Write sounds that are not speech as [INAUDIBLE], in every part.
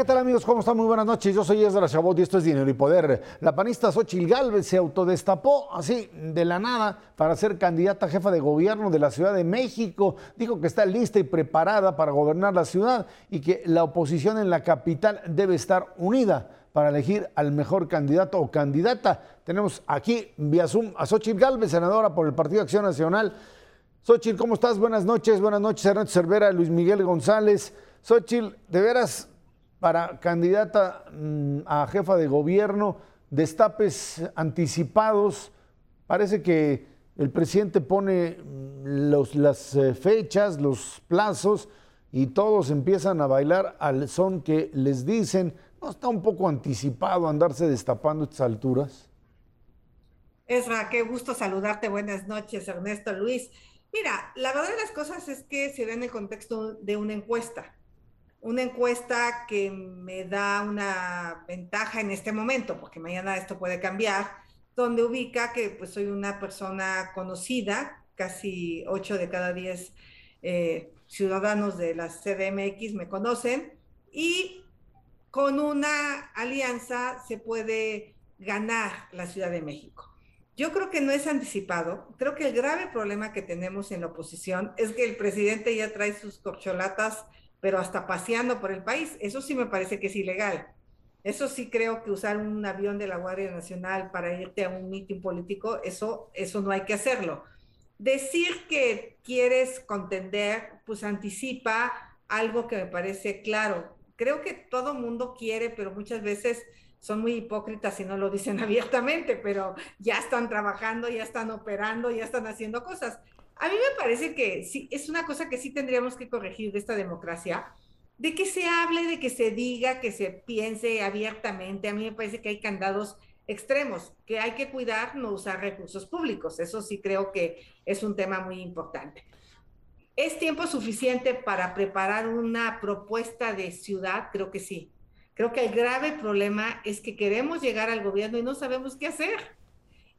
¿qué tal amigos? ¿Cómo están? Muy buenas noches. Yo soy Ezra Chabot y esto es Dinero y Poder. La panista Xochil Gálvez se autodestapó así de la nada para ser candidata a jefa de gobierno de la Ciudad de México. Dijo que está lista y preparada para gobernar la ciudad y que la oposición en la capital debe estar unida para elegir al mejor candidato o candidata. Tenemos aquí vía Zoom a Xochil Gálvez, senadora por el Partido Acción Nacional. Xochil, ¿cómo estás? Buenas noches. Buenas noches, Ernesto Cervera, Luis Miguel González. Xochil, de veras para candidata mm, a jefa de gobierno, destapes anticipados. Parece que el presidente pone mm, las eh, fechas, los plazos y todos empiezan a bailar al son que les dicen. ¿No está un poco anticipado andarse destapando a estas alturas? Esra, qué gusto saludarte. Buenas noches, Ernesto Luis. Mira, la verdad de las cosas es que se ve en el contexto de una encuesta una encuesta que me da una ventaja en este momento, porque mañana esto puede cambiar, donde ubica que pues soy una persona conocida, casi 8 de cada 10 eh, ciudadanos de la CDMX me conocen, y con una alianza se puede ganar la Ciudad de México. Yo creo que no es anticipado. Creo que el grave problema que tenemos en la oposición es que el presidente ya trae sus corcholatas pero hasta paseando por el país. Eso sí me parece que es ilegal. Eso sí creo que usar un avión de la Guardia Nacional para irte a un mitin político, eso, eso no hay que hacerlo. Decir que quieres contender, pues anticipa algo que me parece claro. Creo que todo mundo quiere, pero muchas veces son muy hipócritas y no lo dicen [LAUGHS] abiertamente, pero ya están trabajando, ya están operando, ya están haciendo cosas. A mí me parece que sí, es una cosa que sí tendríamos que corregir de esta democracia, de que se hable, de que se diga, que se piense abiertamente. A mí me parece que hay candados extremos, que hay que cuidar no usar recursos públicos. Eso sí creo que es un tema muy importante. ¿Es tiempo suficiente para preparar una propuesta de ciudad? Creo que sí. Creo que el grave problema es que queremos llegar al gobierno y no sabemos qué hacer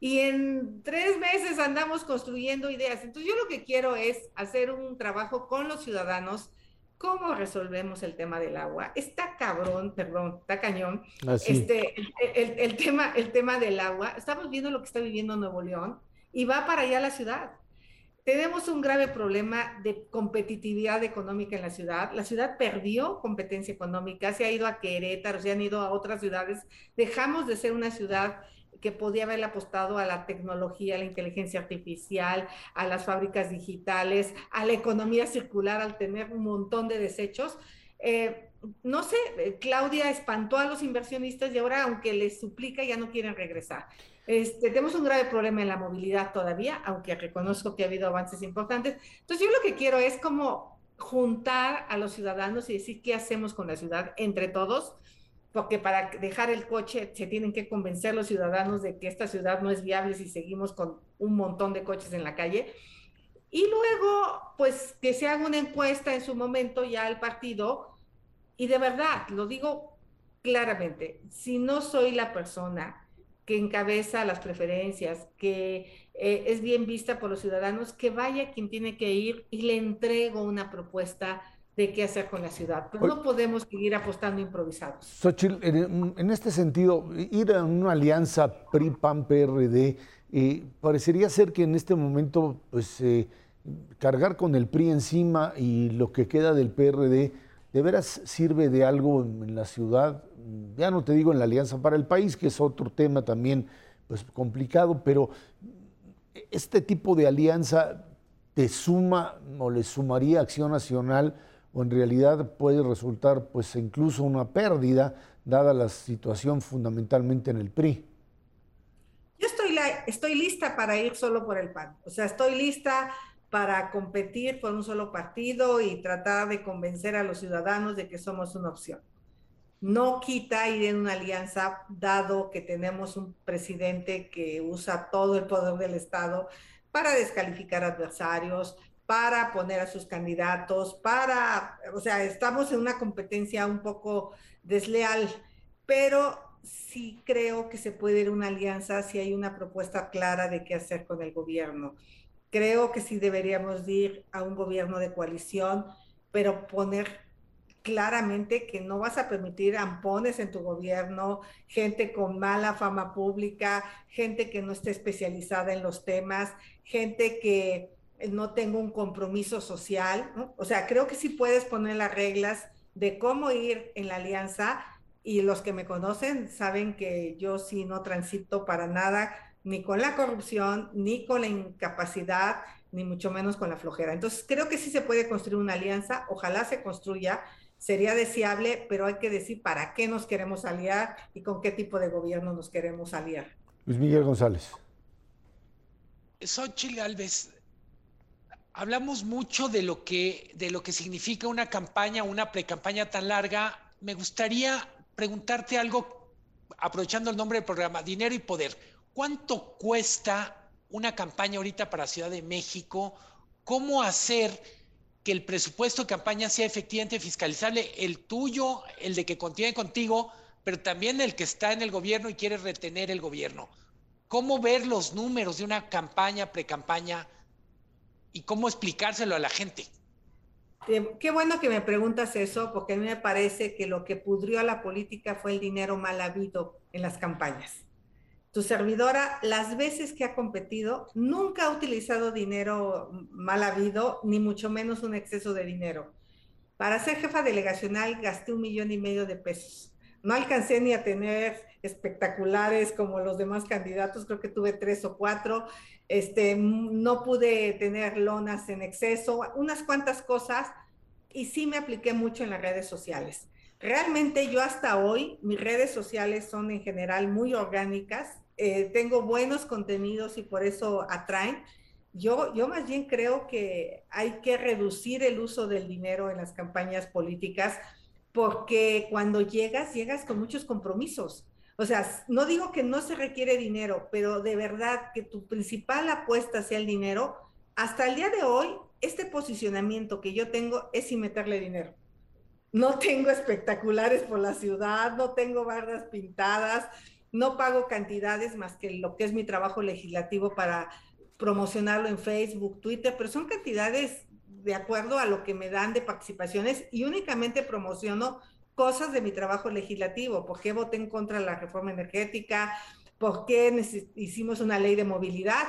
y en tres meses andamos construyendo ideas. Entonces yo lo que quiero es hacer un trabajo con los ciudadanos. ¿Cómo resolvemos el tema del agua? Está cabrón, perdón, está cañón. Este, el, el, tema, el tema del agua. Estamos viendo lo que está viviendo Nuevo León y va para allá la ciudad. Tenemos un grave problema de competitividad económica en la ciudad. La ciudad perdió competencia económica, se ha ido a Querétaro, se han ido a otras ciudades. Dejamos de ser una ciudad que podía haberle apostado a la tecnología, a la inteligencia artificial, a las fábricas digitales, a la economía circular al tener un montón de desechos. Eh, no sé, eh, Claudia espantó a los inversionistas y ahora, aunque les suplica, ya no quieren regresar. Este, tenemos un grave problema en la movilidad todavía, aunque reconozco que ha habido avances importantes. Entonces, yo lo que quiero es como juntar a los ciudadanos y decir qué hacemos con la ciudad entre todos porque para dejar el coche se tienen que convencer los ciudadanos de que esta ciudad no es viable si seguimos con un montón de coches en la calle. Y luego, pues que se haga una encuesta en su momento ya al partido. Y de verdad, lo digo claramente, si no soy la persona que encabeza las preferencias, que eh, es bien vista por los ciudadanos, que vaya quien tiene que ir y le entrego una propuesta de qué hacer con la ciudad. Pero no podemos seguir apostando improvisados. Xochitl, en, este sentido, ir a una alianza PRI-PAN-PRD, eh, parecería ser que en este momento, pues, eh, cargar con el PRI encima y lo que queda del PRD, ¿de veras sirve de algo en, la ciudad? Ya no te digo en la Alianza para el País, que es otro tema también pues, complicado, pero este tipo de alianza te suma o le sumaría Acción Nacional o en realidad puede resultar pues incluso una pérdida dada la situación fundamentalmente en el PRI. Yo estoy, estoy lista para ir solo por el PAN, o sea, estoy lista para competir por un solo partido y tratar de convencer a los ciudadanos de que somos una opción. No quita ir en una alianza, dado que tenemos un presidente que usa todo el poder del Estado para descalificar adversarios, para poner a sus candidatos, para, o sea, estamos en una competencia un poco desleal, pero sí creo que se puede ir una alianza si hay una propuesta clara de qué hacer con el gobierno. Creo que sí deberíamos ir a un gobierno de coalición, pero poner claramente que no vas a permitir ampones en tu gobierno, gente con mala fama pública, gente que no esté especializada en los temas, gente que no tenga un compromiso social. O sea, creo que sí puedes poner las reglas de cómo ir en la alianza y los que me conocen saben que yo sí no transito para nada ni con la corrupción, ni con la incapacidad, ni mucho menos con la flojera. Entonces, creo que sí se puede construir una alianza, ojalá se construya, sería deseable, pero hay que decir para qué nos queremos aliar y con qué tipo de gobierno nos queremos aliar. Luis Miguel González. Xochitl Galvez, hablamos mucho de lo que de lo que significa una campaña, una precampaña tan larga. Me gustaría preguntarte algo, aprovechando el nombre del programa, dinero y poder. ¿Cuánto cuesta una campaña ahorita para Ciudad de México? ¿Cómo hacer que el presupuesto de campaña sea efectivamente fiscalizable? El tuyo, el de que contiene contigo, pero también el que está en el gobierno y quiere retener el gobierno. ¿Cómo ver los números de una campaña, pre-campaña y cómo explicárselo a la gente? Qué bueno que me preguntas eso, porque a mí me parece que lo que pudrió a la política fue el dinero mal habido en las campañas. Tu servidora, las veces que ha competido, nunca ha utilizado dinero mal habido, ni mucho menos un exceso de dinero. Para ser jefa delegacional gasté un millón y medio de pesos. No alcancé ni a tener espectaculares como los demás candidatos, creo que tuve tres o cuatro. Este, no pude tener lonas en exceso, unas cuantas cosas, y sí me apliqué mucho en las redes sociales. Realmente yo hasta hoy, mis redes sociales son en general muy orgánicas, eh, tengo buenos contenidos y por eso atraen. Yo, yo más bien creo que hay que reducir el uso del dinero en las campañas políticas porque cuando llegas, llegas con muchos compromisos. O sea, no digo que no se requiere dinero, pero de verdad que tu principal apuesta sea el dinero. Hasta el día de hoy, este posicionamiento que yo tengo es sin meterle dinero. No tengo espectaculares por la ciudad, no tengo bardas pintadas, no pago cantidades más que lo que es mi trabajo legislativo para promocionarlo en Facebook, Twitter, pero son cantidades de acuerdo a lo que me dan de participaciones y únicamente promociono cosas de mi trabajo legislativo, por qué voté en contra de la reforma energética, por qué hicimos una ley de movilidad.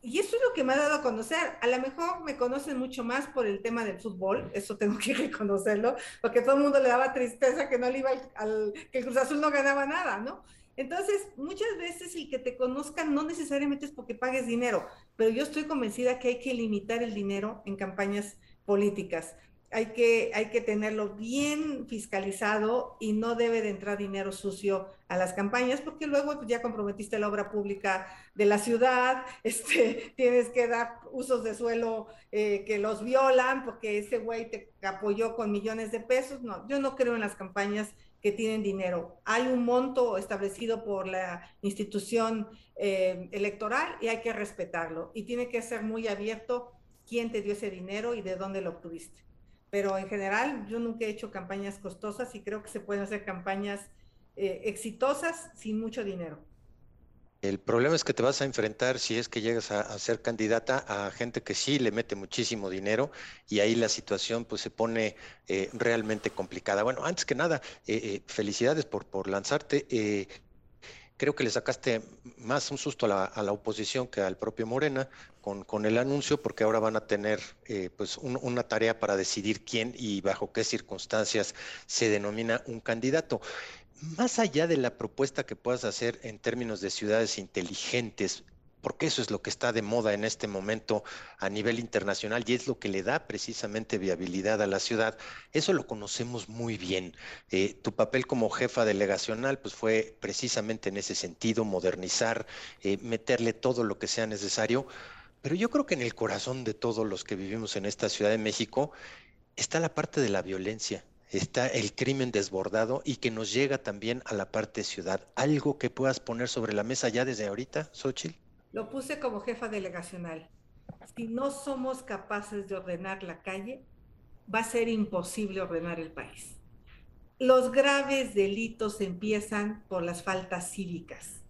Y eso es lo que me ha dado a conocer. A lo mejor me conocen mucho más por el tema del fútbol, eso tengo que [LAUGHS] reconocerlo, porque todo el mundo le daba tristeza que no le iba al, que el Cruz Azul no ganaba nada, ¿no? Entonces, muchas veces el que te conozcan no necesariamente es porque pagues dinero, pero yo estoy convencida que hay que limitar el dinero en campañas políticas hay que, hay que tenerlo bien fiscalizado y no debe de entrar dinero sucio a las campañas porque luego pues, ya comprometiste la obra pública de la ciudad, [LAUGHS] este, tienes que dar usos de suelo eh, que los violan porque ese güey te apoyó con millones de pesos. No, yo no creo en las campañas que tienen dinero. Hay un monto establecido por la institución eh, electoral y hay que respetarlo. Y tiene que ser muy abierto quién te dio ese dinero y de dónde lo obtuviste pero en general yo nunca he hecho campañas costosas y creo que se pueden hacer campañas eh, exitosas sin mucho dinero. El problema es que te vas a enfrentar, si es que llegas a, ser candidata, a gente que sí le mete muchísimo dinero y ahí la situación pues se pone eh, realmente complicada. Bueno, antes que nada, eh, felicidades por, por lanzarte creo que le sacaste más un susto a la, oposición que al propio Morena con, el anuncio, porque ahora van a tener eh, pues una tarea para decidir quién y bajo qué circunstancias se denomina un candidato. Más allá de la propuesta que puedas hacer en términos de ciudades inteligentes, porque eso es lo que está de moda en este momento a nivel internacional y es lo que le da precisamente viabilidad a la ciudad. Eso lo conocemos muy bien. Eh, tu papel como jefa delegacional pues fue precisamente en ese sentido, modernizar, eh, meterle todo lo que sea necesario. Pero yo creo que en el corazón de todos los que vivimos en esta Ciudad de México está la parte de la violencia, está el crimen desbordado y que nos llega también a la parte ciudad. ¿Algo que puedas poner sobre la mesa ya desde ahorita, Xochitl? Lo puse como jefa delegacional. Si no somos capaces de ordenar la calle, va a ser imposible ordenar el país. Los graves delitos empiezan por las faltas cívicas.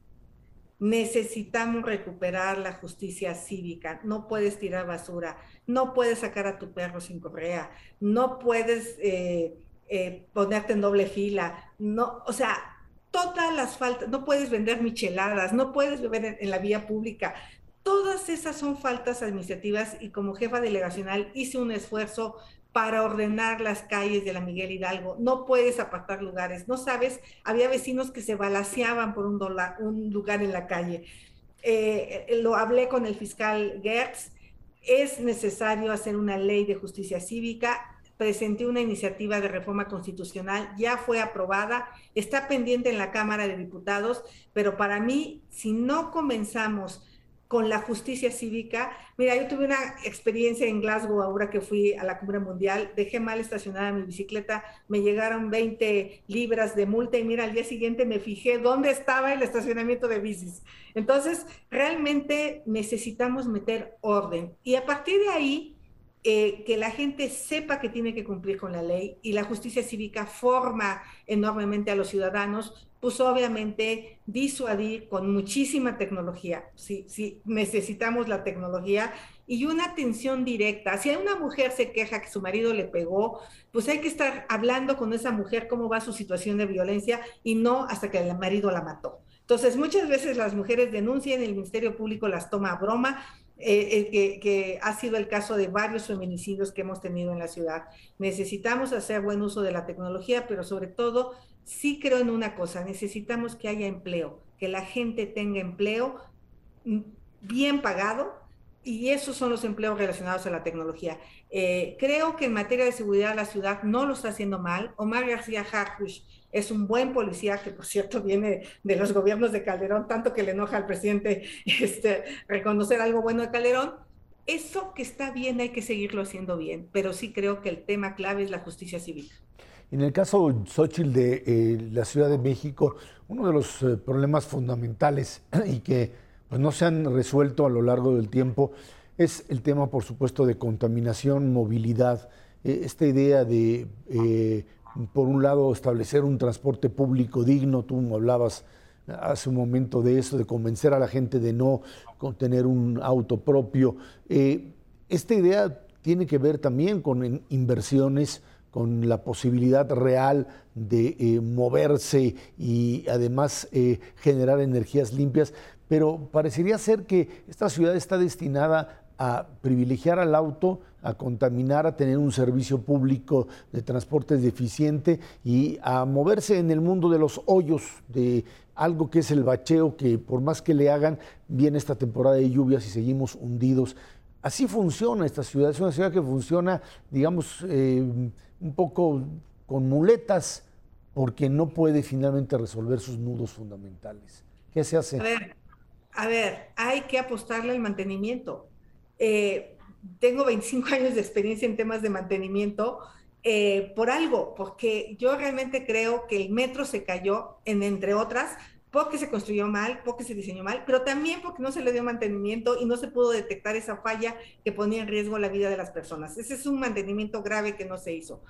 Necesitamos recuperar la justicia cívica. No puedes tirar basura, no puedes sacar a tu perro sin correa, no puedes eh, eh, ponerte en doble fila, no, o sea, todas las faltas, no puedes vender micheladas, no puedes beber en, la vía pública. Todas esas son faltas administrativas y como jefa delegacional hice un esfuerzo para ordenar las calles de la Miguel Hidalgo. No puedes apartar lugares, no sabes, había vecinos que se balaseaban por un, lugar en la calle. Eh, lo hablé con el fiscal Gertz, es necesario hacer una ley de justicia cívica, presenté una iniciativa de reforma constitucional, ya fue aprobada, está pendiente en la Cámara de Diputados, pero para mí, si no comenzamos con la justicia cívica, mira, yo tuve una experiencia en Glasgow ahora que fui a la cumbre mundial, dejé mal estacionada mi bicicleta, me llegaron 20 libras de multa y mira, al día siguiente me fijé dónde estaba el estacionamiento de bicis. Entonces, realmente necesitamos meter orden. Y a partir de ahí eh, que la gente sepa que tiene que cumplir con la ley y la justicia cívica forma enormemente a los ciudadanos, pues obviamente disuadir con muchísima tecnología. Sí, sí, necesitamos la tecnología y una atención directa. Si una mujer se queja que su marido le pegó, pues hay que estar hablando con esa mujer cómo va su situación de violencia y no hasta que el marido la mató. Entonces, muchas veces las mujeres denuncian, el Ministerio Público las toma a broma eh, eh, que, ha sido el caso de varios feminicidios que hemos tenido en la ciudad. Necesitamos hacer buen uso de la tecnología, pero sobre todo sí creo en una cosa, necesitamos que haya empleo, que la gente tenga empleo mm, bien pagado y esos son los empleos relacionados a la tecnología. Eh, creo que en materia de seguridad la ciudad no lo está haciendo mal. Omar García Harkush es un buen policía que, por cierto, viene de los gobiernos de Calderón, tanto que le enoja al presidente [LAUGHS] este, reconocer algo bueno de Calderón. Eso que está bien hay que seguirlo haciendo bien, pero sí creo que el tema clave es la justicia civil. En el caso Xochitl de eh, la Ciudad de México, uno de los eh, problemas fundamentales [CLEARS THROAT] y que pues, no se han resuelto a lo largo del tiempo es el tema, por supuesto, de contaminación, movilidad, eh, esta idea de por un lado, establecer un transporte público digno, tú hablabas hace un momento de eso, de convencer a la gente de no tener un auto propio. Eh, esta idea tiene que ver también con inversiones, con la posibilidad real de eh, moverse y además eh, generar energías limpias, pero parecería ser que esta ciudad está destinada a privilegiar al auto, a contaminar, a tener un servicio público de transporte deficiente y a moverse en el mundo de los hoyos, de algo que es el bacheo, que por más que le hagan, viene esta temporada de lluvias y seguimos hundidos. Así funciona esta ciudad, es una ciudad que funciona, digamos, eh, un poco con muletas, porque no puede finalmente resolver sus nudos fundamentales. ¿Qué se hace? A ver, a ver hay que apostarle al mantenimiento eh, tengo 25 [LAUGHS] años de experiencia en temas de mantenimiento eh, por algo, porque yo realmente creo que el metro se cayó, en, entre otras, porque se construyó mal, porque se diseñó mal, pero también porque no se le dio mantenimiento y no se pudo detectar esa falla que ponía en riesgo la vida de las personas. Ese es un mantenimiento grave que no se hizo.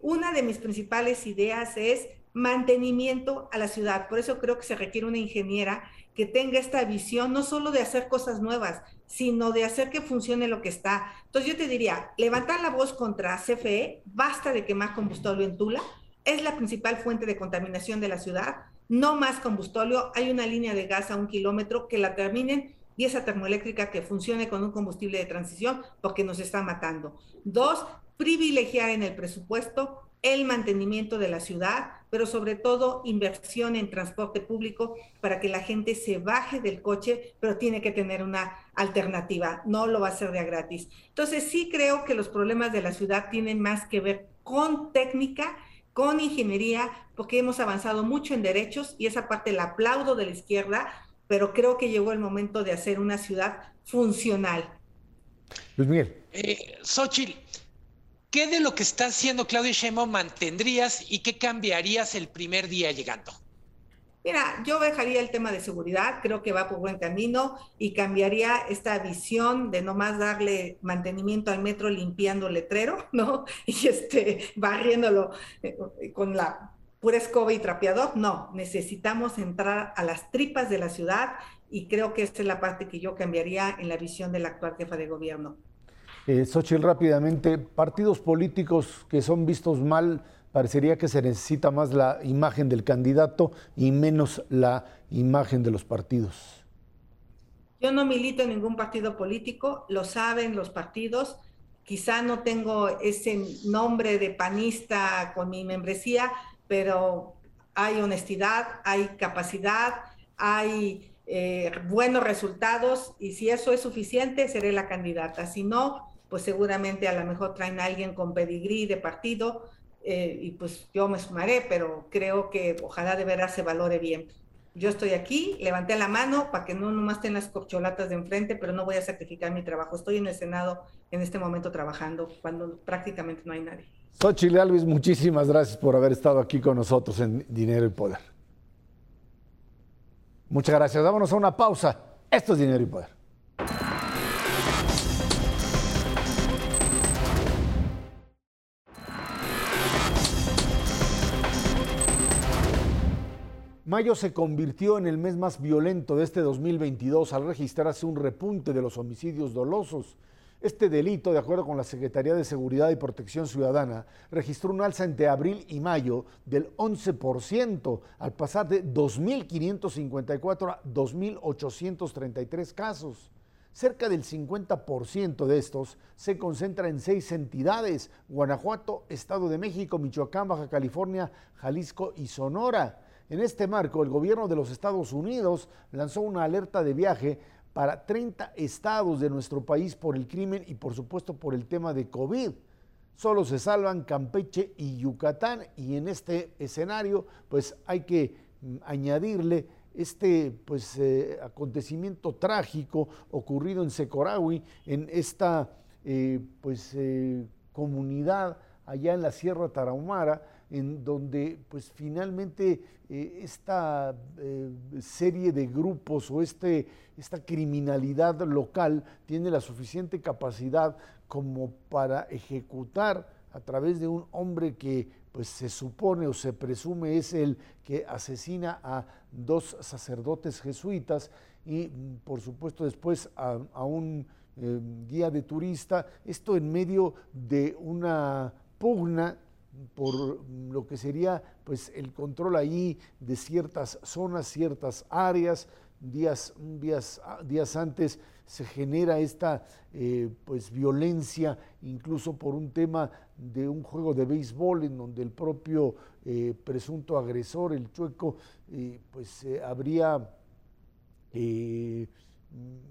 Una de mis principales ideas es mantenimiento a la ciudad. Por eso creo que se requiere una ingeniera que tenga esta visión no solo de hacer cosas nuevas, sino de hacer que funcione lo que está. Entonces yo te diría, levantar la voz contra CFE, basta de quemar combustible en Tula, es la principal fuente de contaminación de la ciudad, no más combustible, hay una línea de gas a un kilómetro que la terminen y esa termoeléctrica que funcione con un combustible de transición porque nos está matando. Dos, privilegiar en el presupuesto el mantenimiento de la ciudad, pero sobre todo inversión en transporte público para que la gente se baje del coche, pero tiene que tener una alternativa, no lo va a hacer de a gratis. Entonces sí creo que los problemas de la ciudad tienen más que ver con técnica, con ingeniería, porque hemos avanzado mucho en derechos y esa parte la aplaudo de la izquierda, pero creo que llegó el momento de hacer una ciudad funcional. Luis Miguel. Eh, ¿Qué de lo que está haciendo Claudia Sheinbaum mantendrías y qué cambiarías el primer día llegando? Mira, yo dejaría el tema de seguridad, creo que va por buen camino y cambiaría esta visión de no más darle mantenimiento al metro limpiando letrero, ¿no? [LAUGHS] Y este, barriéndolo eh, con la pura escoba y trapeador. No, necesitamos entrar a las tripas de la ciudad y creo que esta es la parte que yo cambiaría en la visión de la actual jefa de gobierno. Eh, Xochitl, rápidamente, partidos políticos que son vistos mal parecería que se necesita más la imagen del candidato y menos la imagen de los partidos. Yo no milito en ningún partido político, lo saben los partidos. Quizá no tengo ese nombre de panista con mi membresía, pero hay honestidad, hay capacidad, hay eh, buenos resultados y si eso es suficiente, seré la candidata. Si no, pues seguramente a lo mejor traen a alguien con pedigrí de partido eh, y pues yo me sumaré, pero creo que ojalá de veras se valore bien. Yo estoy aquí, levanté la mano para que no nomás estén las corcholatas de enfrente, pero no voy a sacrificar mi trabajo. Estoy en el Senado en este momento trabajando cuando prácticamente no hay nadie. Xochitl Alvis, muchísimas gracias por haber estado aquí con nosotros en Dinero y Poder. Muchas gracias. Vámonos a una pausa. Esto es Dinero y Poder. Mayo se convirtió en el mes más violento de este 2022 al registrarse un repunte de los homicidios dolosos. Este delito, de acuerdo con la Secretaría de Seguridad y Protección Ciudadana, registró un alza entre abril y mayo del 11%, al pasar de 2.554 a 2.833 casos. Cerca del 50% de estos se concentra en seis entidades, Guanajuato, Estado de México, Michoacán, Baja California, Jalisco y Sonora. En este marco, el gobierno de los Estados Unidos lanzó una alerta de viaje para 30 estados de nuestro país por el crimen y por supuesto por el tema de COVID. Solo se salvan Campeche y Yucatán y en este escenario pues hay que mm, añadirle este pues, eh, acontecimiento trágico ocurrido en Secorahui, en esta eh, pues, eh, comunidad allá en la Sierra Tarahumara, en donde pues finalmente eh, esta eh, serie de grupos o este, esta criminalidad local tiene la suficiente capacidad como para ejecutar a través de un hombre que pues se supone o se presume es el que asesina a dos sacerdotes jesuitas y por supuesto después a, un eh, guía de turista, esto en medio de una pugna por lo que sería pues el control ahí de ciertas zonas, ciertas áreas. Días, días, días antes se genera esta eh, pues violencia, incluso por un tema de un juego de béisbol en donde el propio eh, presunto agresor, el chueco, eh, pues habría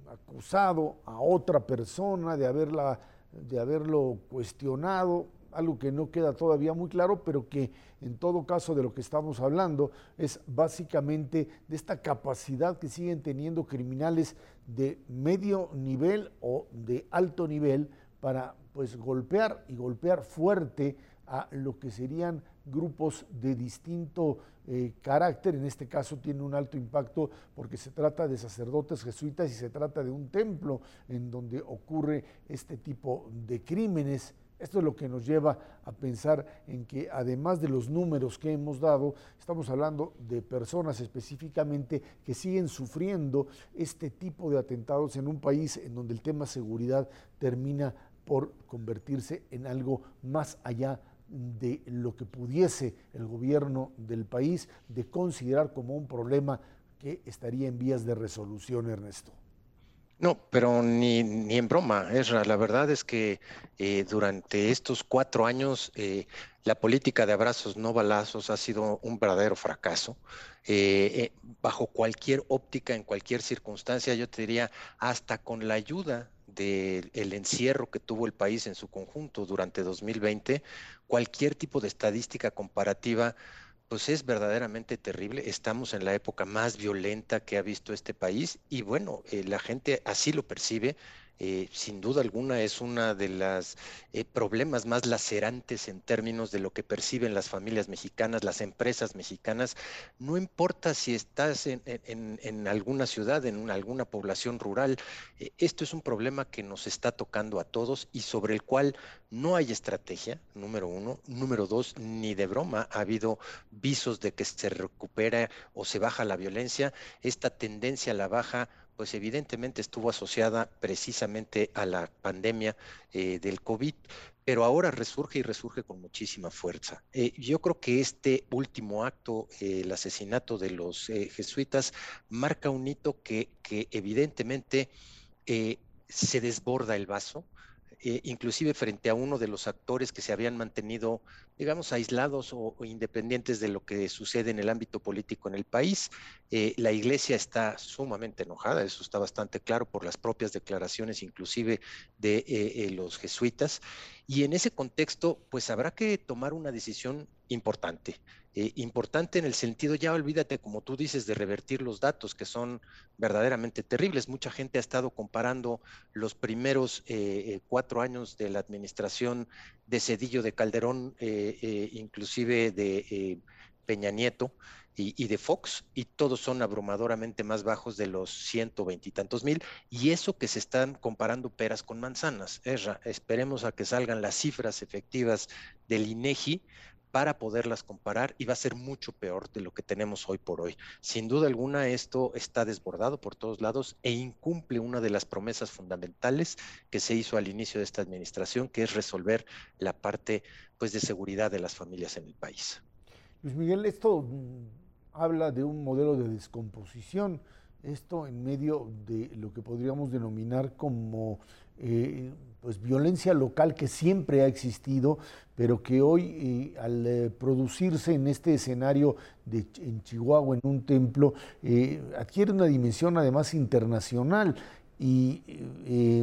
acusado a otra persona de, haberla, de haberlo cuestionado, algo que no queda todavía muy claro, pero que en todo caso de lo que estamos hablando es básicamente de esta capacidad que siguen teniendo criminales de medio nivel o de alto nivel para pues golpear y golpear fuerte a lo que serían grupos de distinto eh, carácter, en este caso tiene un alto impacto porque se trata de sacerdotes jesuitas y se trata de un templo en donde ocurre este tipo de crímenes esto es lo que nos lleva a pensar en que además de los números que hemos dado, estamos hablando de personas específicamente que siguen sufriendo este tipo de atentados en un país en donde el tema seguridad termina por convertirse en algo más allá de lo que pudiese el gobierno del país de considerar como un problema que estaría en vías de resolución, Ernesto. No, pero ni, ni en broma, Esra. La verdad es que eh, durante estos cuatro años eh, la política de abrazos no balazos ha sido un verdadero fracaso. Eh, bajo cualquier óptica, en cualquier circunstancia, yo te diría, hasta con la ayuda del encierro que tuvo el país en su conjunto durante 2020, cualquier tipo de estadística comparativa pues es verdaderamente terrible. Estamos en la época más violenta que ha visto este país y bueno, eh, la gente así lo percibe. Eh, sin duda alguna es una de las eh, problemas más lacerantes en términos de lo que perciben las familias mexicanas, las empresas mexicanas. No importa si estás en, alguna ciudad, en alguna población rural, esto es un problema que nos está tocando a todos y sobre el cual no hay estrategia, número uno. Número dos, ni de broma ha habido visos de que se recupera o se baja la violencia. Esta tendencia a la baja pues evidentemente estuvo asociada precisamente a la pandemia eh, del COVID, pero ahora resurge y resurge con muchísima fuerza. Eh, yo creo que este último acto, eh, el asesinato de los jesuitas, marca un hito que evidentemente se desborda el vaso, eh, inclusive frente a uno de los actores que se habían mantenido, digamos, aislados o, independientes de lo que sucede en el ámbito político en el país. Eh, la iglesia está sumamente enojada, eso está bastante claro por las propias declaraciones, inclusive de eh, los jesuitas. Y en ese contexto, pues habrá que tomar una decisión importante. Eh, importante en el sentido, ya olvídate, como tú dices, de revertir los datos que son verdaderamente terribles. Mucha gente ha estado comparando los primeros eh, eh, cuatro años de la administración de Cedillo de Calderón, inclusive de Peña Nieto y, de Fox, y todos son abrumadoramente más bajos de los ciento veintitantos mil, y eso que se están comparando peras con manzanas. esperemos a que salgan las cifras efectivas del INEGI para poderlas comparar y va a ser mucho peor de lo que tenemos hoy por hoy. Sin duda alguna, esto está desbordado por todos lados e incumple una de las promesas fundamentales que se hizo al inicio de esta administración, que es resolver la parte pues, de seguridad de las familias en el país. Luis Miguel, esto mm, habla de un modelo de descomposición, esto en medio de lo que podríamos denominar como eh, pues violencia local que siempre ha existido, pero que hoy eh, al eh, producirse en este escenario en Chihuahua, en un templo, adquiere una dimensión además internacional. Y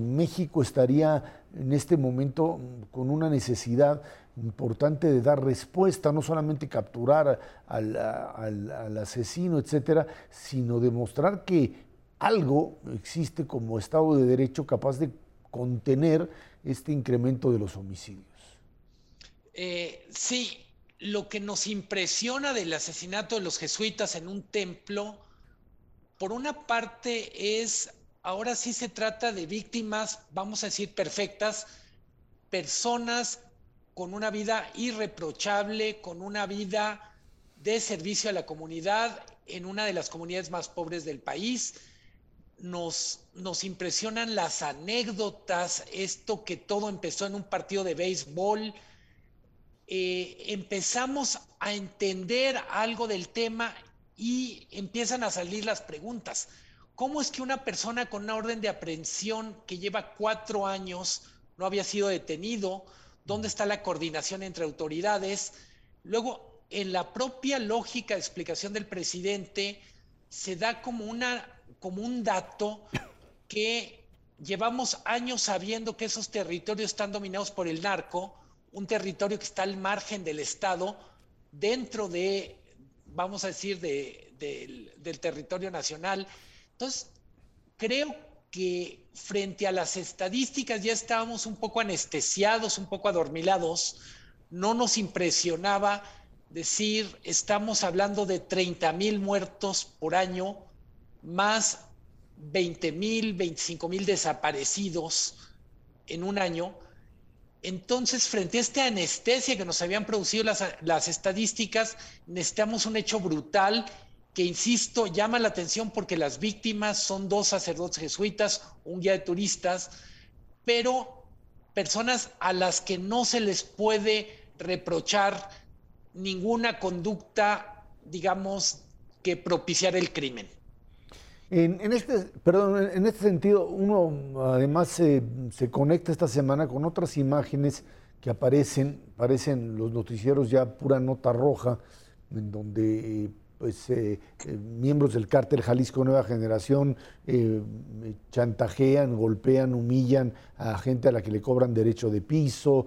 México estaría en este momento con una necesidad importante de dar respuesta, no solamente capturar al, al asesino, etcétera, sino demostrar que algo existe como Estado de Derecho capaz de contener este incremento de los homicidios. Eh, sí, lo que nos impresiona del asesinato de los jesuitas en un templo, por una parte es, ahora sí se trata de víctimas, vamos a decir, perfectas, personas con una vida irreprochable, con una vida de servicio a la comunidad en una de las comunidades más pobres del país, nos, impresionan las anécdotas, esto que todo empezó en un partido de béisbol. Eh, empezamos a entender algo del tema y empiezan a salir las preguntas. ¿Cómo es que una persona con una orden de aprehensión que lleva cuatro años no había sido detenido? ¿Dónde está la coordinación entre autoridades? Luego, en la propia lógica de explicación del presidente, se da como una como un dato que llevamos años sabiendo que esos territorios están dominados por el narco, un territorio que está al margen del Estado, dentro de, vamos a decir, del, territorio nacional. Entonces, creo que frente a las estadísticas ya estábamos un poco anestesiados, un poco adormilados, no nos impresionaba decir, estamos hablando de 30 mil muertos por año, más 20 mil, 25 mil desaparecidos en un año. Entonces, frente a esta anestesia que nos habían producido las, las, estadísticas, necesitamos un hecho brutal que, insisto, llama la atención porque las víctimas son dos sacerdotes jesuitas, un guía de turistas, pero personas a las que no se les puede reprochar ninguna conducta, digamos, que propiciar el crimen. En, este, perdón, en este sentido, uno además se, conecta esta semana con otras imágenes que aparecen, aparecen los noticieros ya pura nota roja, en donde pues, eh, eh, miembros del cártel Jalisco Nueva Generación eh, chantajean, golpean, humillan a gente a la que le cobran derecho de piso,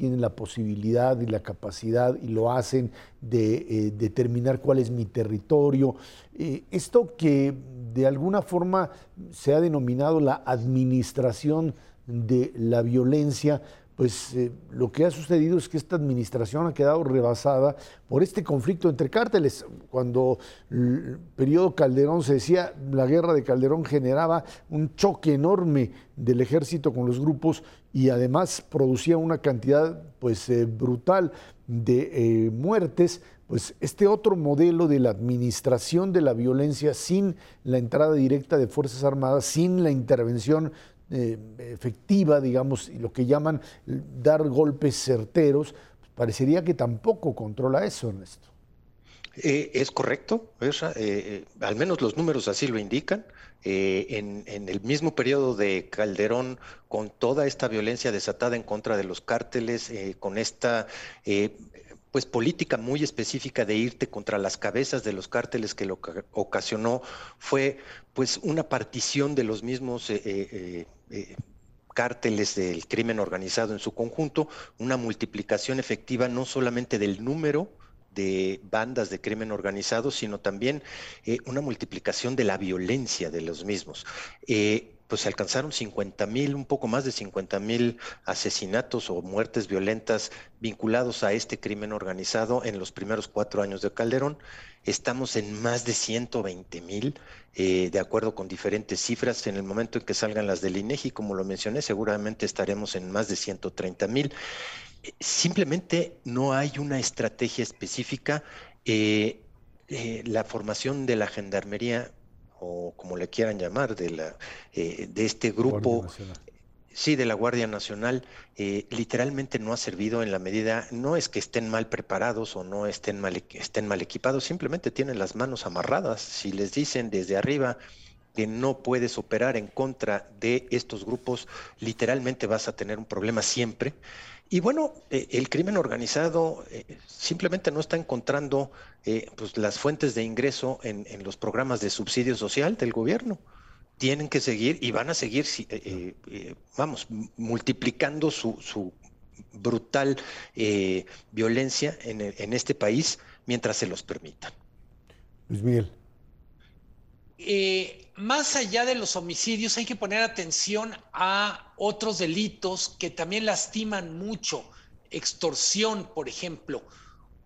tienen la posibilidad y la capacidad y lo hacen de eh, determinar cuál es mi territorio. Eh, esto que de alguna forma se ha denominado la administración de la violencia, pues eh, lo que ha sucedido es que esta administración ha quedado rebasada por este conflicto entre cárteles. Cuando el periodo Calderón se decía, la guerra de Calderón generaba un choque enorme del ejército con los grupos y además producía una cantidad pues eh, brutal de eh, muertes, pues este otro modelo de la administración de la violencia sin la entrada directa de Fuerzas Armadas, sin la intervención eh, efectiva, digamos, lo que llaman dar golpes certeros, parecería que tampoco controla eso, Ernesto. Eh, es correcto, eh, al menos los números así lo indican. en, el mismo periodo de Calderón, con toda esta violencia desatada en contra de los cárteles, con esta pues política muy específica de irte contra las cabezas de los cárteles que lo ocasionó fue pues una partición de los mismos eh, cárteles del crimen organizado en su conjunto, una multiplicación efectiva no solamente del número de bandas de crimen organizado, sino también una multiplicación de la violencia de los mismos pues se alcanzaron 50 mil, un poco más de 50 mil asesinatos o muertes violentas vinculados a este crimen organizado en los primeros cuatro años de Calderón. Estamos en más de 120 mil, eh, de acuerdo con diferentes cifras. En el momento en que salgan las del INEGI, como lo mencioné, seguramente estaremos en más de 130 mil. Simplemente no hay una estrategia específica. Eh, eh, la formación de la gendarmería o como le quieran llamar, de, la, de este grupo, sí, de la Guardia Nacional, eh, literalmente no ha servido en la medida, no es que estén mal preparados o no estén mal, estén mal equipados, simplemente tienen las manos amarradas. Si les dicen desde arriba que no puedes operar en contra de estos grupos, literalmente vas a tener un problema siempre. Y bueno, eh, el crimen organizado eh, simplemente no está encontrando eh, pues, las fuentes de ingreso en, los programas de subsidio social del gobierno. Tienen que seguir y van a seguir, vamos, multiplicando su, su brutal violencia en, en, este país mientras se los permitan. Luis Miguel más allá de los homicidios, hay que poner atención a otros delitos que también lastiman mucho. Extorsión, por ejemplo.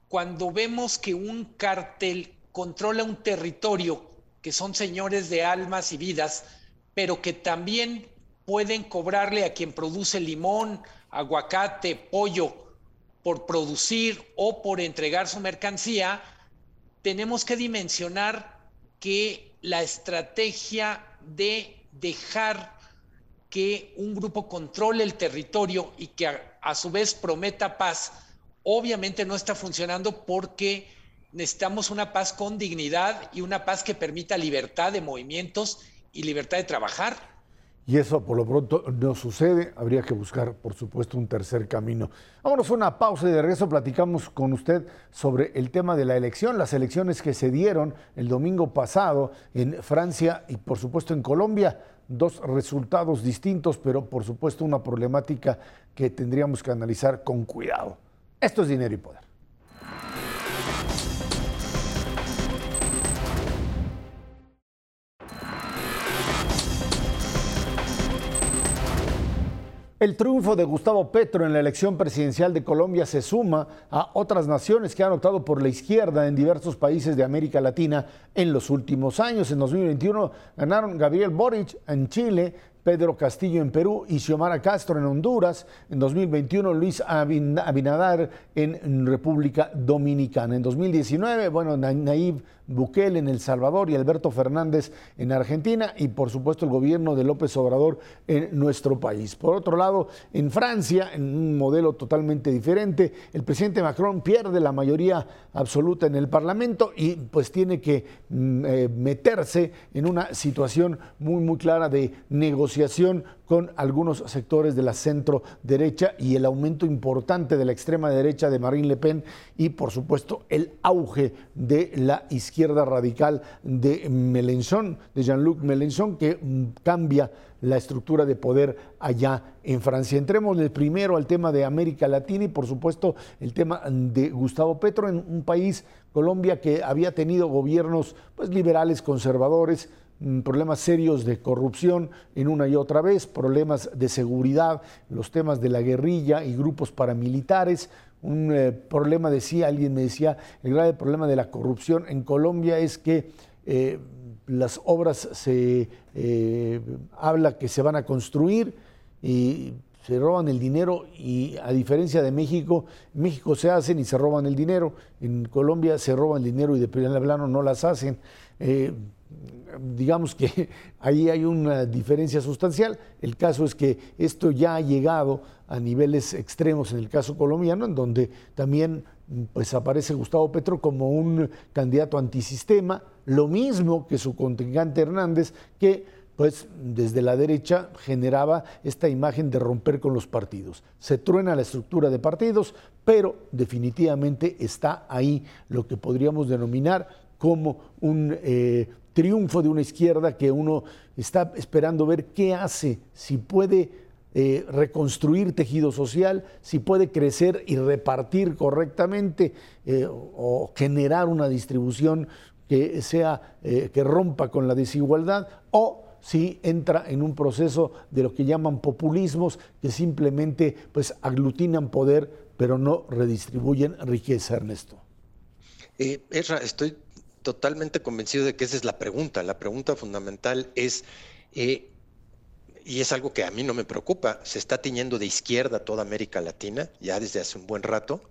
Cuando vemos que un cártel controla un territorio, que son señores de almas y vidas, pero que también pueden cobrarle a quien produce limón, aguacate, pollo, por producir o por entregar su mercancía, tenemos que dimensionar que la estrategia de dejar que un grupo controle el territorio y que a, su vez prometa paz, obviamente no está funcionando porque necesitamos una paz con dignidad y una paz que permita libertad de movimientos y libertad de trabajar y eso por lo pronto no sucede. Habría que buscar, por supuesto, un tercer camino. Vámonos a una pausa y de regreso platicamos con usted sobre el tema de la elección, las elecciones que se dieron el domingo pasado en Francia y por supuesto en Colombia. Dos resultados distintos, pero por supuesto una problemática que tendríamos que analizar con cuidado. Esto es dinero y poder. El triunfo de Gustavo Petro en la elección presidencial de Colombia se suma a otras naciones que han optado por la izquierda en diversos países de América Latina en los últimos años. En 2021 ganaron Gabriel Boric en Chile, Pedro Castillo en Perú y Xiomara Castro en Honduras. En 2021, Luis Abinader en República Dominicana. En 2019, bueno, Nayib Bukele en El Salvador y Alberto Fernández en Argentina y por supuesto el gobierno de López Obrador en nuestro país. Por otro lado, en Francia, en un modelo totalmente diferente, el presidente Macron pierde la mayoría absoluta en el Parlamento y pues tiene que mm, eh, meterse en una situación muy muy clara de negociación con algunos sectores de la centro derecha y el aumento importante de la extrema derecha de Marine Le Pen y por supuesto el auge de la izquierda radical de Mélenchon, de Jean-Luc Mélenchon, que mm, cambia la estructura de poder allá en Francia. Entremos primero al tema de América Latina y por supuesto el tema de Gustavo Petro en un país, Colombia, que había tenido gobiernos pues, liberales, conservadores, Mm, problemas serios de corrupción en una y otra vez, problemas de seguridad, los temas de la guerrilla y grupos paramilitares. Un eh, problema, decía, alguien me decía, el grave problema de la corrupción en Colombia es que eh, las obras se eh, habla que se van a construir y se roban el dinero y a diferencia de México, en México se hacen y se roban el dinero, en Colombia se roban el dinero y de primer plano no las hacen. Eh, digamos que [LAUGHS] ahí hay una diferencia sustancial. El caso es que esto ya ha llegado a niveles extremos en el caso colombiano, en donde también pues aparece Gustavo Petro como un candidato antisistema, lo mismo que su contingente Hernández, que pues desde la derecha generaba esta imagen de romper con los partidos. Se truena la estructura de partidos, pero definitivamente está ahí lo que podríamos denominar como un eh, triunfo de una izquierda que uno está esperando ver qué hace, si puede eh, reconstruir tejido social, si puede crecer y repartir correctamente eh, o generar una distribución que sea que rompa con la desigualdad o si entra en un proceso de lo que llaman populismos, que simplemente pues aglutinan poder, pero no redistribuyen riqueza, Ernesto. Eh, estoy totalmente convencido de que esa es la pregunta. La pregunta fundamental es, eh, y es algo que a mí no me preocupa, se está tiñendo de izquierda toda América Latina, ya desde hace un buen rato,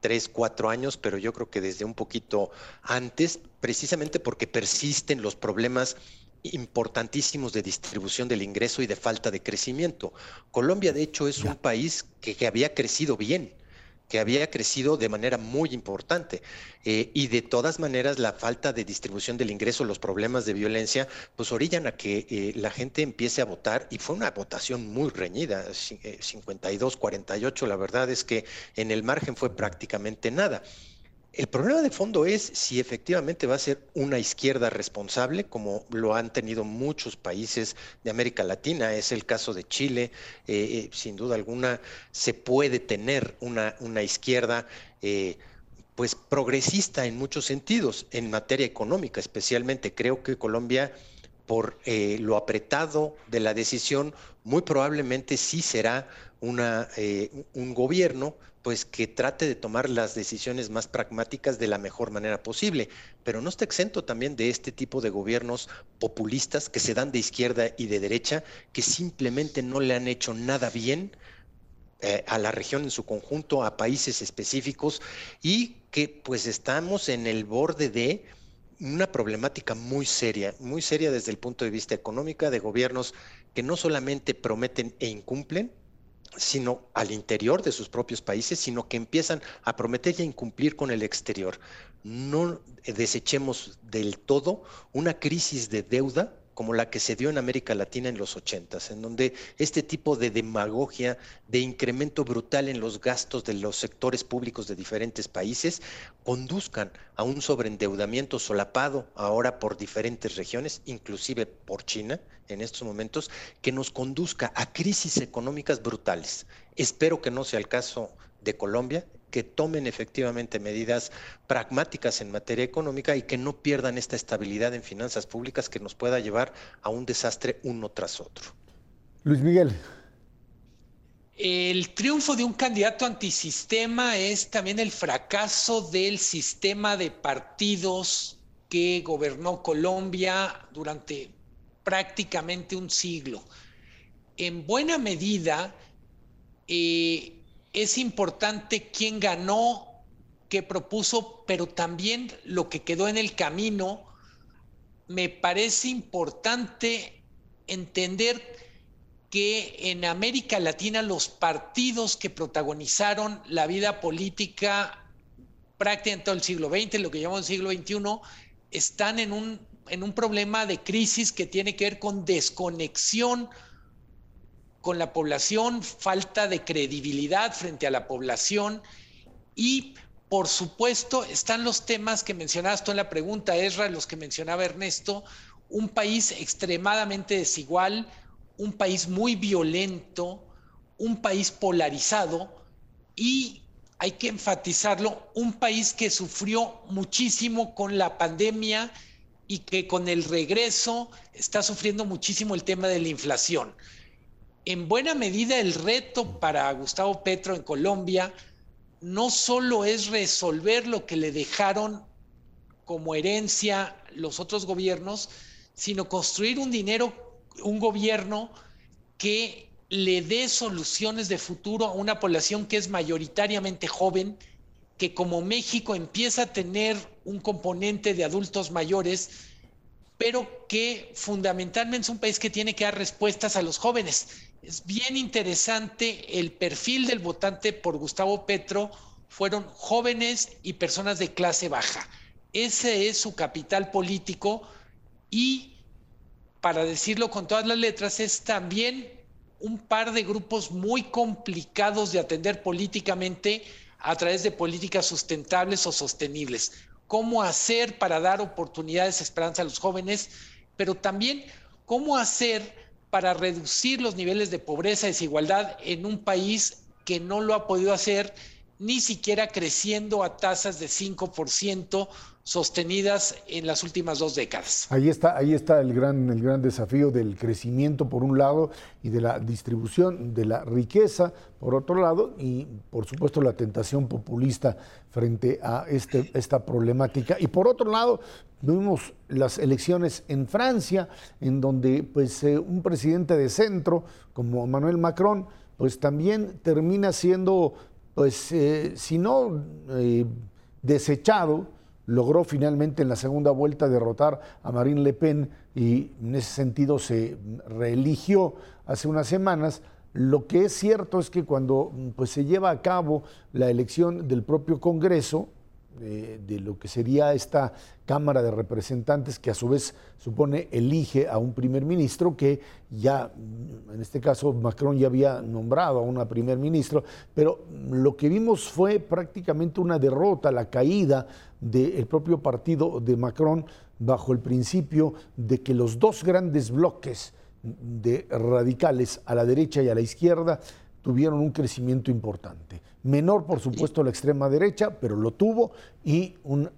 tres, cuatro años, pero yo creo que desde un poquito antes, precisamente porque persisten los problemas importantísimos de distribución del ingreso y de falta de crecimiento. Colombia, de hecho, es un país que, había crecido bien, que había crecido de manera muy importante. Eh, y de todas maneras, la falta de distribución del ingreso, los problemas de violencia, pues orillan a que eh, la gente empiece a votar. Y fue una votación muy reñida, 52-48. Eh, la verdad es que en el margen fue prácticamente nada. El problema de fondo es si efectivamente va a ser una izquierda responsable, como lo han tenido muchos países de América Latina. Es el caso de Chile. Eh, eh, sin duda alguna, se puede tener una, una izquierda. Eh, pues progresista en muchos sentidos, en materia económica especialmente. Creo que Colombia, por lo apretado de la decisión, muy probablemente sí será una, un gobierno pues que trate de tomar las decisiones más pragmáticas de la mejor manera posible, pero no está exento también de este tipo de gobiernos populistas que se dan de izquierda y de derecha, que simplemente no le han hecho nada bien eh, a la región en su conjunto, a países específicos, y que pues estamos en el borde de una problemática muy seria, muy seria desde el punto de vista económico, de gobiernos que no solamente prometen e incumplen, sino al interior de sus propios países, sino que empiezan a prometer y a incumplir con el exterior. No desechemos del todo una crisis de deuda como la que se dio en América Latina en los ochentas, en donde este tipo de demagogia, de incremento brutal en los gastos de los sectores públicos de diferentes países, conduzcan a un sobreendeudamiento solapado ahora por diferentes regiones, inclusive por China en estos momentos, que nos conduzca a crisis económicas brutales. Espero que no sea el caso de Colombia, que tomen efectivamente medidas pragmáticas en materia económica y que no pierdan esta estabilidad en finanzas públicas que nos pueda llevar a un desastre uno tras otro. Luis Miguel. El triunfo de un candidato antisistema es también el fracaso del sistema de partidos que gobernó Colombia durante prácticamente un siglo. En buena medida, eh, es importante quién ganó, qué propuso, pero también lo que quedó en el camino. Me parece importante entender que en América Latina los partidos que protagonizaron la vida política prácticamente en todo el siglo XX, lo que llamamos el siglo XXI, están en un, en un problema de crisis que tiene que ver con desconexión con la población, falta de credibilidad frente a la población y por supuesto están los temas que mencionabas tú en la pregunta, Ezra, los que mencionaba Ernesto, un país extremadamente desigual, un país muy violento, un país polarizado y hay que enfatizarlo, un país que sufrió muchísimo con la pandemia y que con el regreso está sufriendo muchísimo el tema de la inflación en buena medida el reto para Gustavo Petro en Colombia no solo es resolver lo que le dejaron como herencia los otros gobiernos, sino construir un dinero, un gobierno que le dé soluciones de futuro a una población que es mayoritariamente joven, que como México empieza a tener un componente de adultos mayores, pero que fundamentalmente es un país que tiene que dar respuestas a los jóvenes. Es bien interesante el perfil del votante por Gustavo Petro, fueron jóvenes y personas de clase baja. Ese es su capital político y, para decirlo con todas las letras, es también un par de grupos muy complicados de atender políticamente a través de políticas sustentables o sostenibles. Cómo hacer para dar oportunidades, esperanza a los jóvenes, pero también cómo hacer para reducir los niveles de pobreza y desigualdad en un país que no lo ha podido hacer ni siquiera creciendo a tasas de 5% sostenidas en las últimas dos décadas. Ahí está, ahí está el gran, el gran desafío del crecimiento por un lado y de la distribución de la riqueza por otro lado y por supuesto la tentación populista frente a este, esta problemática. Y por otro lado, vimos las elecciones en Francia, en donde pues, eh, un presidente de centro como Emmanuel Macron, pues también termina siendo, pues, eh, si no eh, desechado, logró finalmente en la segunda vuelta derrotar a Marine Le Pen y en ese sentido se reeligió hace unas semanas. Lo que es cierto es que cuando pues, se lleva a cabo la elección del propio Congreso, de, lo que sería esta Cámara de Representantes, que a su vez supone elige a un primer ministro, que ya, en este caso, Macron ya había nombrado a una primer ministro, pero lo que vimos fue prácticamente una derrota, la caída del propio partido de Macron bajo el principio de que los dos grandes bloques de radicales a la derecha y a la izquierda tuvieron un crecimiento importante. Menor, por supuesto, la extrema derecha, pero lo tuvo, y un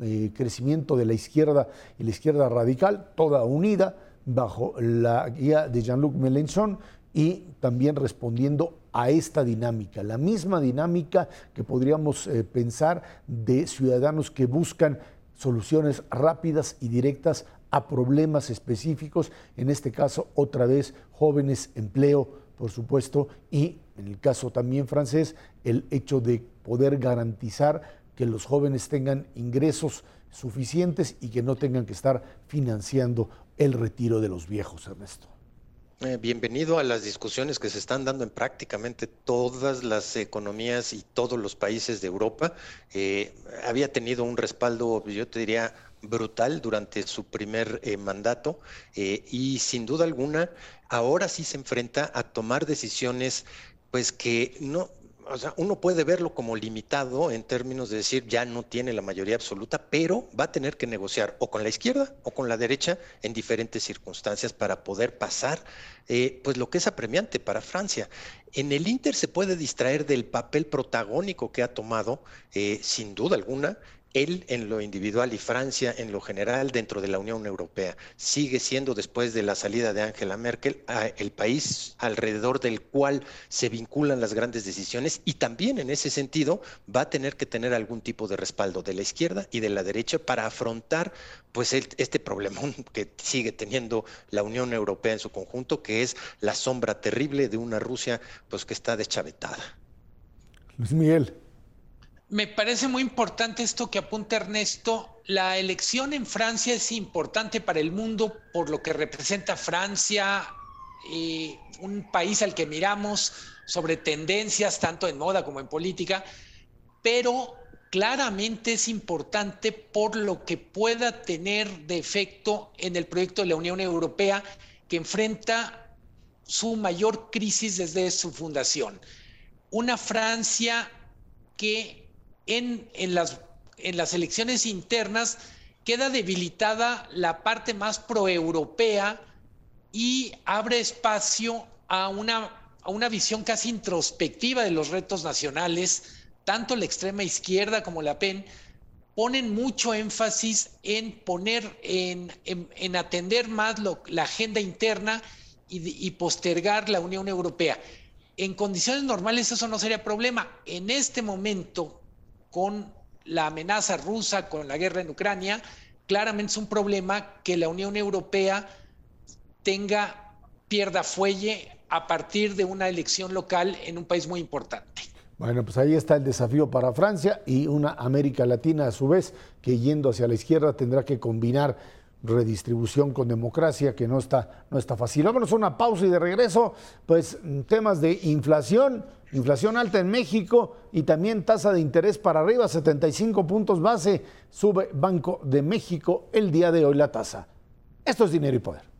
eh, crecimiento de la izquierda y la izquierda radical, toda unida bajo la guía de Jean-Luc Mélenchon y también respondiendo a esta dinámica, la misma dinámica que podríamos eh, pensar de ciudadanos que buscan soluciones rápidas y directas a problemas específicos, en este caso otra vez jóvenes, empleo, por supuesto, y en el caso también francés, el hecho de poder garantizar que los jóvenes tengan ingresos suficientes y que no tengan que estar financiando el retiro de los viejos, Ernesto. Eh, bienvenido a las discusiones que se están dando en prácticamente todas las economías y todos los países de Europa. Eh, había tenido un respaldo, yo te diría, brutal durante su primer eh, mandato y sin duda alguna ahora sí se enfrenta a tomar decisiones pues que no, o sea, uno puede verlo como limitado en términos de decir ya no tiene la mayoría absoluta, pero va a tener que negociar o con la izquierda o con la derecha en diferentes circunstancias para poder pasar eh, pues lo que es apremiante para Francia. En el Inter se puede distraer del papel protagónico que ha tomado, eh, sin duda alguna, él en lo individual y Francia en lo general dentro de la Unión Europea. Sigue siendo, después de la salida de Angela Merkel, el país alrededor del cual se vinculan las grandes decisiones y también en ese sentido va a tener que tener algún tipo de respaldo de la izquierda y de la derecha para afrontar pues este problemón que sigue teniendo la Unión Europea en su conjunto, que es la sombra terrible de una Rusia pues que está deschavetada. Luis Miguel. Me parece muy importante esto que apunta Ernesto. La elección en Francia es importante para el mundo por lo que representa Francia, eh, un país al que miramos sobre tendencias tanto en moda como en política, pero claramente es importante por lo que pueda tener de efecto en el proyecto de la Unión Europea que enfrenta su mayor crisis desde su fundación. Una Francia que en, las, en las elecciones internas queda debilitada la parte más proeuropea y abre espacio a una, a una visión casi introspectiva de los retos nacionales, tanto la extrema izquierda como la PEN ponen mucho énfasis en poner, en, en, atender más la agenda interna y, y, postergar la Unión Europea. En condiciones normales eso no sería problema. En este momento, con la amenaza rusa, con la guerra en Ucrania, claramente es un problema que la Unión Europea tenga, pierda fuelle a partir de una elección local en un país muy importante. Bueno, pues ahí está el desafío para Francia y una América Latina a su vez que yendo hacia la izquierda tendrá que combinar redistribución con democracia, que no está, no está fácil. Vámonos a una pausa y de regreso, pues temas de inflación, inflación alta en México y también tasa de interés para arriba, 75 puntos base, sube Banco de México el día de hoy la tasa. Esto es dinero y poder.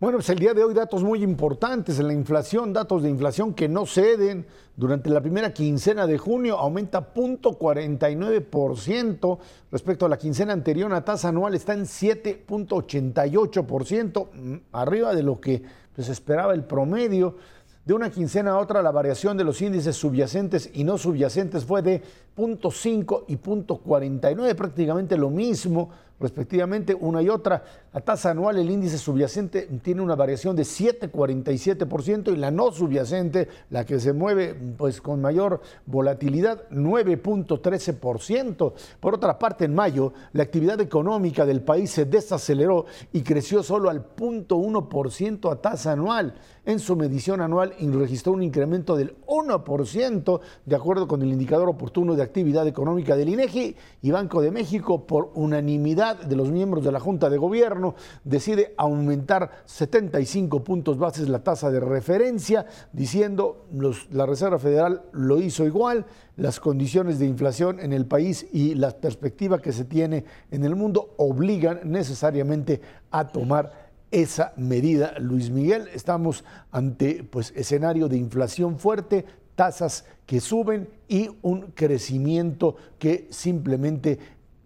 Bueno, pues el día de hoy datos muy importantes en la inflación, datos de inflación que no ceden. Durante la primera quincena de junio aumenta 0.49% respecto a la quincena anterior. La tasa anual está en 7.88%, mm, arriba de lo que pues, esperaba el promedio. De una quincena a otra, la variación de los índices subyacentes y no subyacentes fue de 0.5 y 0.49, prácticamente lo mismo respectivamente, una y otra. La tasa anual, el índice subyacente tiene una variación de 7,47% y la no subyacente, la que se mueve pues con mayor volatilidad, 9.13%. Por otra parte, en mayo, la actividad económica del país se desaceleró y creció solo al 0.1% a tasa anual. En su medición anual registró un incremento del 1%, de acuerdo con el indicador oportuno de actividad económica del INEGI y Banco de México por unanimidad de los miembros de la Junta de Gobierno decide aumentar 75 puntos bases la tasa de referencia, diciendo la Reserva Federal lo hizo igual, las condiciones de inflación en el país y la perspectiva que se tiene en el mundo obligan necesariamente a tomar esa medida. Luis Miguel, estamos ante pues escenario de inflación fuerte, tasas que suben y un crecimiento que simplemente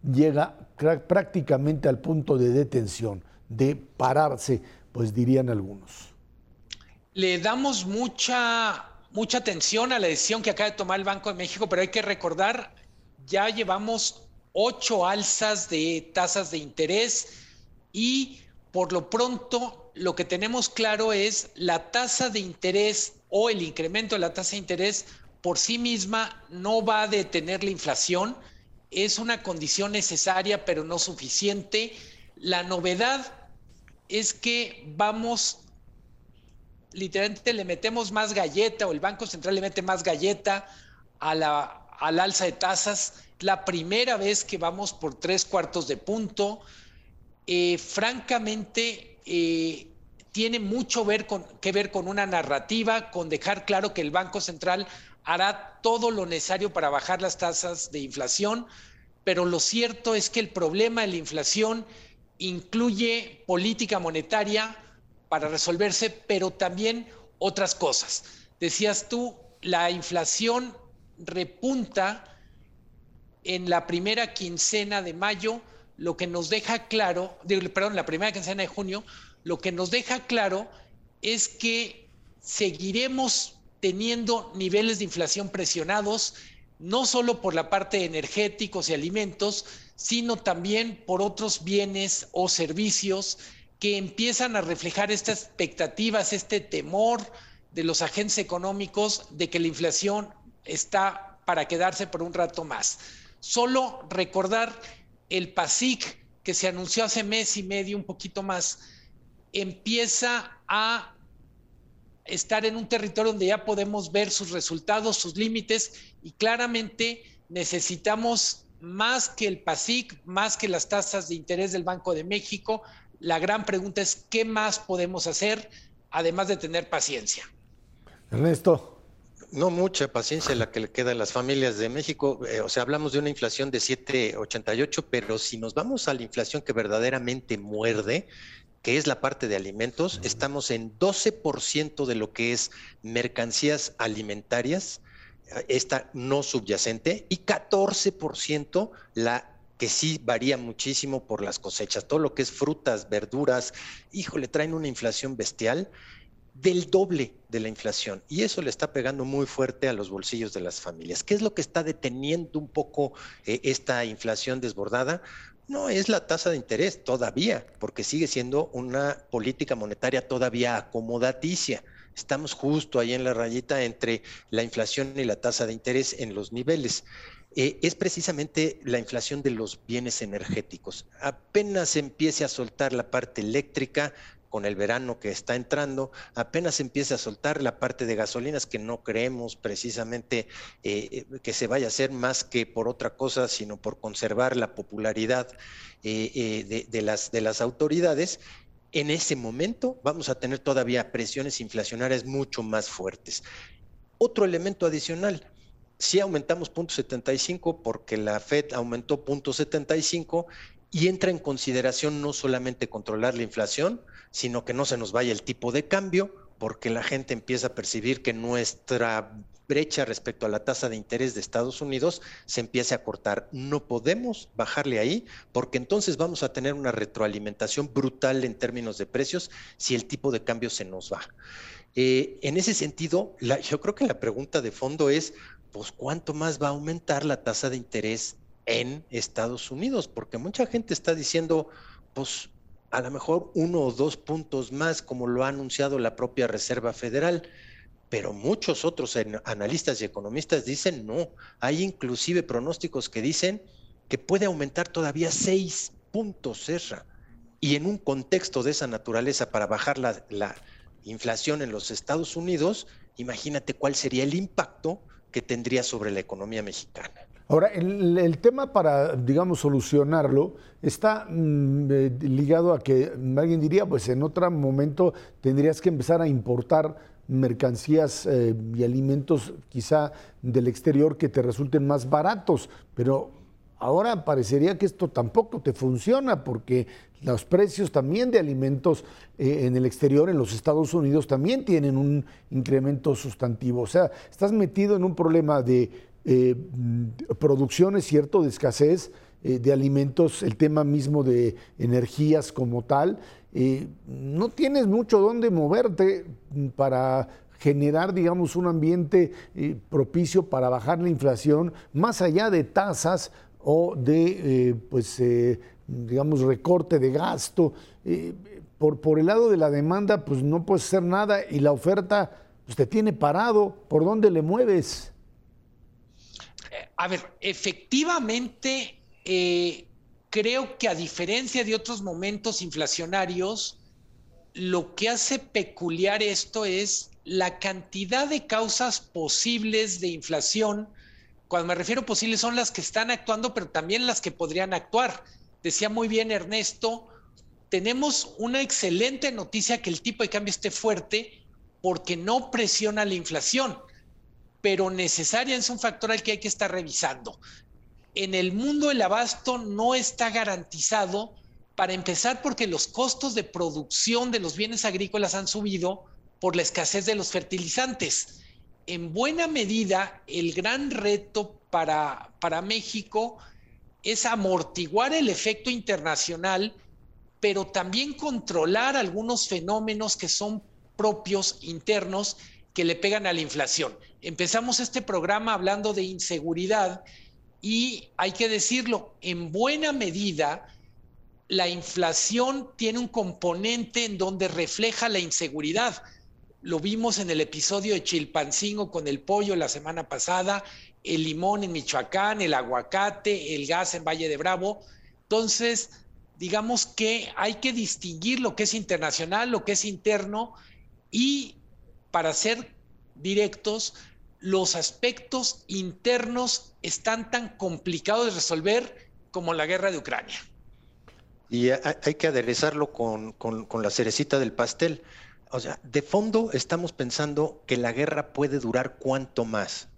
llega prácticamente al punto de detención, de pararse, pues dirían algunos. Le damos mucha, mucha atención a la decisión que acaba de tomar el Banco de México, pero hay que recordar, ya llevamos ocho alzas de tasas de interés y por lo pronto lo que tenemos claro es la tasa de interés o el incremento de la tasa de interés por sí misma no va a detener la inflación, es una condición necesaria pero no suficiente. La novedad es que vamos, literalmente le metemos más galleta o el Banco Central le mete más galleta a la, al alza de tasas. La primera vez que vamos por tres cuartos de punto. Eh, francamente, eh, tiene mucho ver con, que ver con una narrativa, con dejar claro que el Banco Central hará todo lo necesario para bajar las tasas de inflación, pero lo cierto es que el problema de la inflación incluye política monetaria para resolverse, pero también otras cosas. Decías tú, la inflación repunta en la primera quincena de mayo, lo que nos deja claro, perdón, la primera quincena de junio, lo que nos deja claro es que seguiremos teniendo niveles de inflación presionados, no solo por la parte de energéticos y alimentos, sino también por otros bienes o servicios que empiezan a reflejar estas expectativas, este temor de los agentes económicos de que la inflación está para quedarse por un rato más. Solo recordar el PASIC que se anunció hace mes y medio, un poquito más, empieza a estar en un territorio donde ya podemos ver sus resultados, sus límites y claramente necesitamos más que el PASIC, más que las tasas de interés del Banco de México. La gran pregunta es, ¿qué más podemos hacer además de tener paciencia? Ernesto. No mucha paciencia la que le queda a las familias de México. Eh, o sea, hablamos de una inflación de 7,88, pero si nos vamos a la inflación que verdaderamente muerde, que es la parte de alimentos, estamos en 12% de lo que es mercancías alimentarias, eh, esta no subyacente, y 14% la que sí varía muchísimo por las cosechas. Todo lo que es frutas, verduras, híjole, traen una inflación bestial del doble de la inflación. Y eso le está pegando muy fuerte a los bolsillos de las familias. ¿Qué es lo que está deteniendo un poco eh, esta inflación desbordada? No es la tasa de interés todavía, porque sigue siendo una política monetaria todavía acomodaticia. Estamos justo ahí en la rayita entre la inflación y la tasa de interés en los niveles. Eh, es precisamente la inflación de los bienes energéticos. Apenas empiece a soltar la parte eléctrica, con el verano que está entrando, apenas empieza a soltar la parte de gasolinas que no creemos precisamente eh, que se vaya a hacer más que por otra cosa, sino por conservar la popularidad eh, de, las, de las autoridades. En ese momento vamos a tener todavía presiones inflacionarias mucho más fuertes. Otro elemento adicional, si aumentamos 0.75 porque la Fed aumentó 0.75 y entra en consideración no solamente controlar la inflación, sino que no se nos vaya el tipo de cambio, porque la gente empieza a percibir que nuestra brecha respecto a la tasa de interés de Estados Unidos se empiece a cortar. No podemos bajarle ahí porque entonces vamos a tener una retroalimentación brutal en términos de precios si el tipo de cambio se nos va. Eh, en ese sentido, yo creo que la pregunta de fondo es, pues cuánto más va a aumentar la tasa de interés en Estados Unidos, porque mucha gente está diciendo, pues a lo mejor uno o dos puntos más, como lo ha anunciado la propia Reserva Federal, pero muchos otros analistas y economistas dicen no. Hay inclusive pronósticos que dicen que puede aumentar todavía seis puntos, Serra. Y en un contexto de esa naturaleza para bajar la, la inflación en los Estados Unidos, imagínate cuál sería el impacto que tendría sobre la economía mexicana. Ahora, el, tema para, digamos, solucionarlo está mm, eh, ligado a que alguien diría, pues en otro momento tendrías que empezar a importar mercancías eh, y alimentos quizá del exterior que te resulten más baratos, pero ahora parecería que esto tampoco te funciona porque los precios también de alimentos eh, en el exterior, en los Estados Unidos, también tienen un incremento sustantivo. O sea, estás metido en un problema de eh, producción, es cierto, de escasez eh, de alimentos, el tema mismo de energías como tal. no tienes mucho donde moverte para generar, digamos, un ambiente propicio para bajar la inflación, más allá de tasas o de, pues, digamos, recorte de gasto. Eh, por, por el lado de la demanda, pues no puedes hacer nada y la oferta pues, te tiene parado. ¿Por dónde le mueves? A ver, efectivamente, eh, creo que a diferencia de otros momentos inflacionarios, lo que hace peculiar esto es la cantidad de causas posibles de inflación. Cuando me refiero posibles son las que están actuando, pero también las que podrían actuar decía muy bien Ernesto, tenemos una excelente noticia que el tipo de cambio esté fuerte porque no presiona la inflación, pero necesaria es un factor al que hay que estar revisando. En el mundo el abasto no está garantizado, para empezar porque los costos de producción de los bienes agrícolas han subido por la escasez de los fertilizantes. En buena medida, el gran reto para, para México es amortiguar el efecto internacional, pero también controlar algunos fenómenos que son propios internos que le pegan a la inflación. Empezamos este programa hablando de inseguridad y hay que decirlo, en buena medida, la inflación tiene un componente en donde refleja la inseguridad. Lo vimos en el episodio de Chilpancingo con el pollo la semana pasada, el limón en Michoacán, el aguacate, el gas en Valle de Bravo. Entonces, digamos que hay que distinguir lo que es internacional, lo que es interno y, para ser directos, los aspectos internos están tan complicados de resolver como la guerra de Ucrania. Y hay que aderezarlo con, la cerecita del pastel. O sea, de fondo estamos pensando que la guerra puede durar cuánto más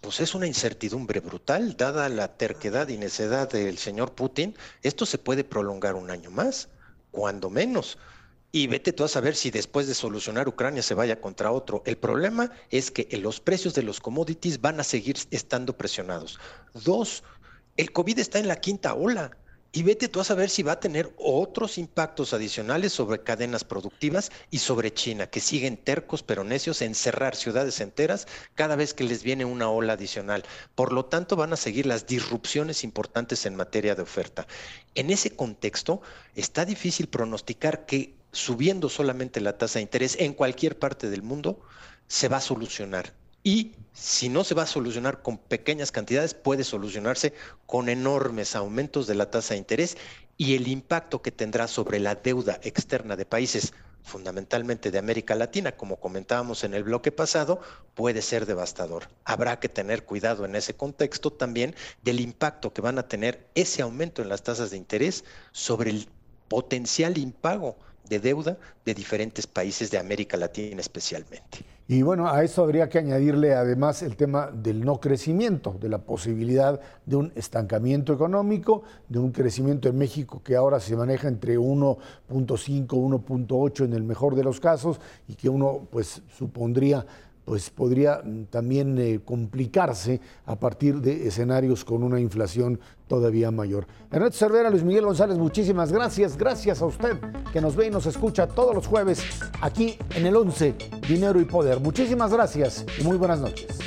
pues es una incertidumbre brutal, dada la terquedad y necedad del señor Putin. Esto se puede prolongar un año más, cuando menos. Y vete tú a saber si después de solucionar Ucrania se vaya contra otro. El problema es que los precios de los commodities van a seguir estando presionados. Dos, el COVID está en la quinta ola. Y vete tú a saber si va a tener otros impactos adicionales sobre cadenas productivas y sobre China, que siguen tercos pero necios en cerrar ciudades enteras cada vez que les viene una ola adicional. Por lo tanto, van a seguir las disrupciones importantes en materia de oferta. En ese contexto, está difícil pronosticar que subiendo solamente la tasa de interés en cualquier parte del mundo, se va a solucionar. Y si no se va a solucionar con pequeñas cantidades, puede solucionarse con enormes aumentos de la tasa de interés y el impacto que tendrá sobre la deuda externa de países fundamentalmente de América Latina, como comentábamos en el bloque pasado, puede ser devastador. Habrá que tener cuidado en ese contexto también del impacto que van a tener ese aumento en las tasas de interés sobre el potencial impago de deuda de diferentes países de América Latina especialmente. Y bueno, a eso habría que añadirle además el tema del no crecimiento, de la posibilidad de un estancamiento económico, de un crecimiento en México que ahora se maneja entre 1.5, 1.8 en el mejor de los casos y que uno pues supondría pues podría también eh, complicarse a partir de escenarios con una inflación todavía mayor. Ernesto Cervera, Luis Miguel González, muchísimas gracias. Gracias a usted que nos ve y nos escucha todos los jueves aquí en el 11, Dinero y Poder. Muchísimas gracias y muy buenas noches.